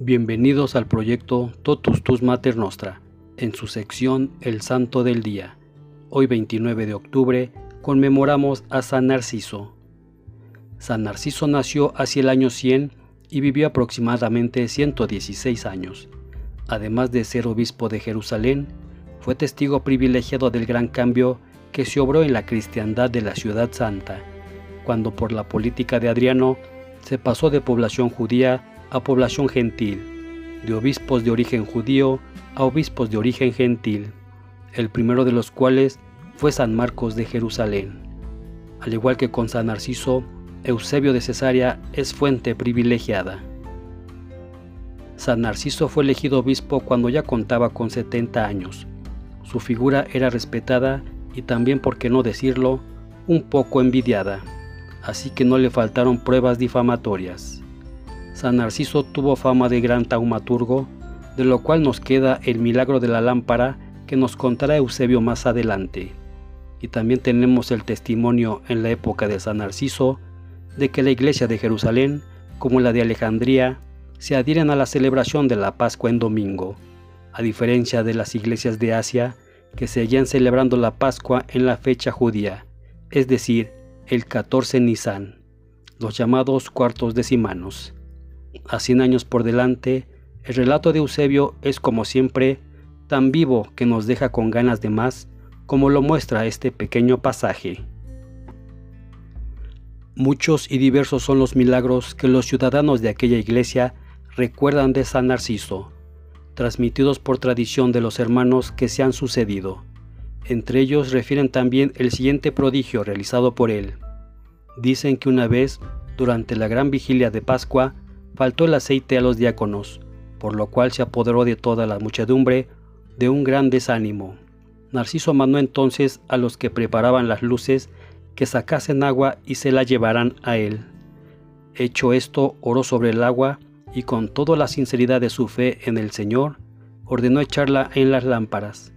Bienvenidos al proyecto Totus Tus Mater Nostra, en su sección El Santo del Día. Hoy 29 de octubre conmemoramos a San Narciso. San Narciso nació hacia el año 100 y vivió aproximadamente 116 años. Además de ser obispo de Jerusalén, fue testigo privilegiado del gran cambio que se obró en la cristiandad de la ciudad santa, cuando por la política de Adriano se pasó de población judía a población gentil, de obispos de origen judío a obispos de origen gentil, el primero de los cuales fue San Marcos de Jerusalén. Al igual que con San Narciso, Eusebio de Cesarea es fuente privilegiada. San Narciso fue elegido obispo cuando ya contaba con 70 años. Su figura era respetada y también, por qué no decirlo, un poco envidiada, así que no le faltaron pruebas difamatorias. San Narciso tuvo fama de gran taumaturgo, de lo cual nos queda el milagro de la lámpara que nos contará Eusebio más adelante. Y también tenemos el testimonio en la época de San Narciso de que la iglesia de Jerusalén, como la de Alejandría, se adhieren a la celebración de la Pascua en domingo, a diferencia de las iglesias de Asia que seguían celebrando la Pascua en la fecha judía, es decir, el 14 Nisan, los llamados cuartos decimanos a 100 años por delante, el relato de Eusebio es como siempre tan vivo que nos deja con ganas de más, como lo muestra este pequeño pasaje. Muchos y diversos son los milagros que los ciudadanos de aquella iglesia recuerdan de San Narciso, transmitidos por tradición de los hermanos que se han sucedido. Entre ellos refieren también el siguiente prodigio realizado por él. Dicen que una vez, durante la gran vigilia de Pascua, faltó el aceite a los diáconos, por lo cual se apoderó de toda la muchedumbre de un gran desánimo. Narciso mandó entonces a los que preparaban las luces que sacasen agua y se la llevaran a él. Hecho esto, oró sobre el agua y con toda la sinceridad de su fe en el Señor, ordenó echarla en las lámparas,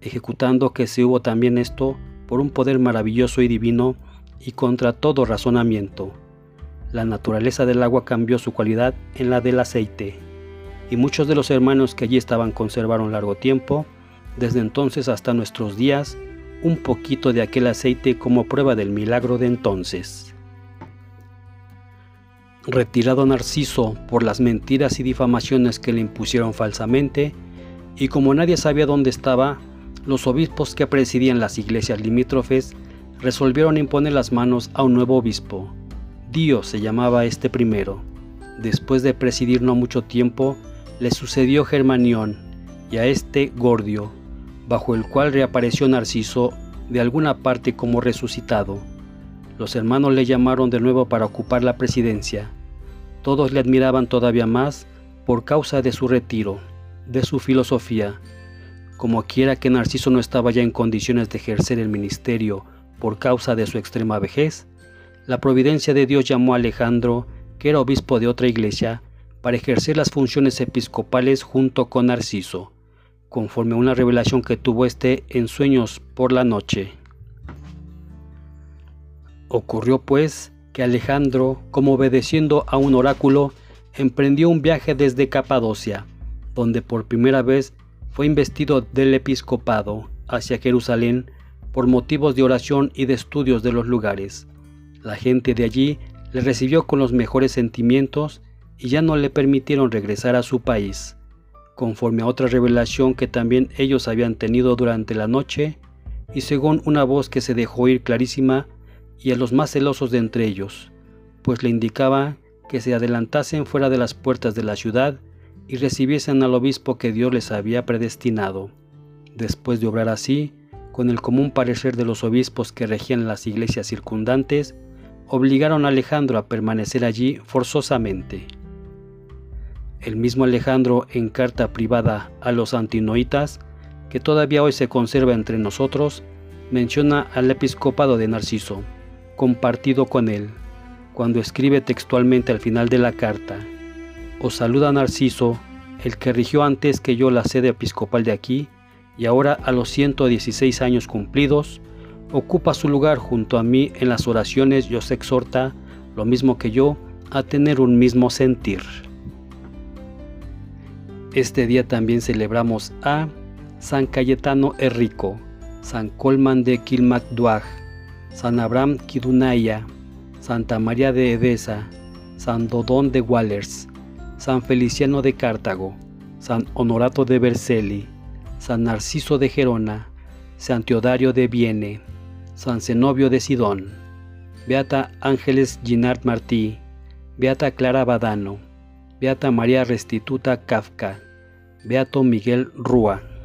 ejecutando que se hubo también esto por un poder maravilloso y divino y contra todo razonamiento la naturaleza del agua cambió su cualidad en la del aceite, y muchos de los hermanos que allí estaban conservaron largo tiempo, desde entonces hasta nuestros días, un poquito de aquel aceite como prueba del milagro de entonces. Retirado Narciso por las mentiras y difamaciones que le impusieron falsamente, y como nadie sabía dónde estaba, los obispos que presidían las iglesias limítrofes resolvieron imponer las manos a un nuevo obispo, Dio se llamaba este primero. Después de presidir no mucho tiempo, le sucedió Germanión y a este Gordio, bajo el cual reapareció Narciso de alguna parte como resucitado. Los hermanos le llamaron de nuevo para ocupar la presidencia. Todos le admiraban todavía más por causa de su retiro, de su filosofía. Como quiera que Narciso no estaba ya en condiciones de ejercer el ministerio por causa de su extrema vejez, la providencia de Dios llamó a Alejandro, que era obispo de otra iglesia, para ejercer las funciones episcopales junto con Narciso, conforme a una revelación que tuvo éste en sueños por la noche. Ocurrió pues que Alejandro, como obedeciendo a un oráculo, emprendió un viaje desde Capadocia, donde por primera vez fue investido del episcopado hacia Jerusalén por motivos de oración y de estudios de los lugares. La gente de allí le recibió con los mejores sentimientos y ya no le permitieron regresar a su país, conforme a otra revelación que también ellos habían tenido durante la noche, y según una voz que se dejó oír clarísima y a los más celosos de entre ellos, pues le indicaba que se adelantasen fuera de las puertas de la ciudad y recibiesen al obispo que Dios les había predestinado. Después de obrar así, con el común parecer de los obispos que regían las iglesias circundantes, obligaron a Alejandro a permanecer allí forzosamente. El mismo Alejandro en carta privada a los antinoitas, que todavía hoy se conserva entre nosotros, menciona al episcopado de Narciso, compartido con él, cuando escribe textualmente al final de la carta, Os saluda Narciso, el que rigió antes que yo la sede episcopal de aquí, y ahora a los 116 años cumplidos, ocupa su lugar junto a mí en las oraciones y os exhorta, lo mismo que yo, a tener un mismo sentir. Este día también celebramos a San Cayetano Errico, San Colman de Quilmacduaj, San Abraham Kidunaya, Santa María de Edesa, San Dodón de Wallers, San Feliciano de Cartago, San Honorato de Vercelli, San Narciso de Gerona, San Teodario de Viene, San Zenobio de Sidón, Beata Ángeles Ginard Martí, Beata Clara Badano, Beata María Restituta Kafka, Beato Miguel Rúa.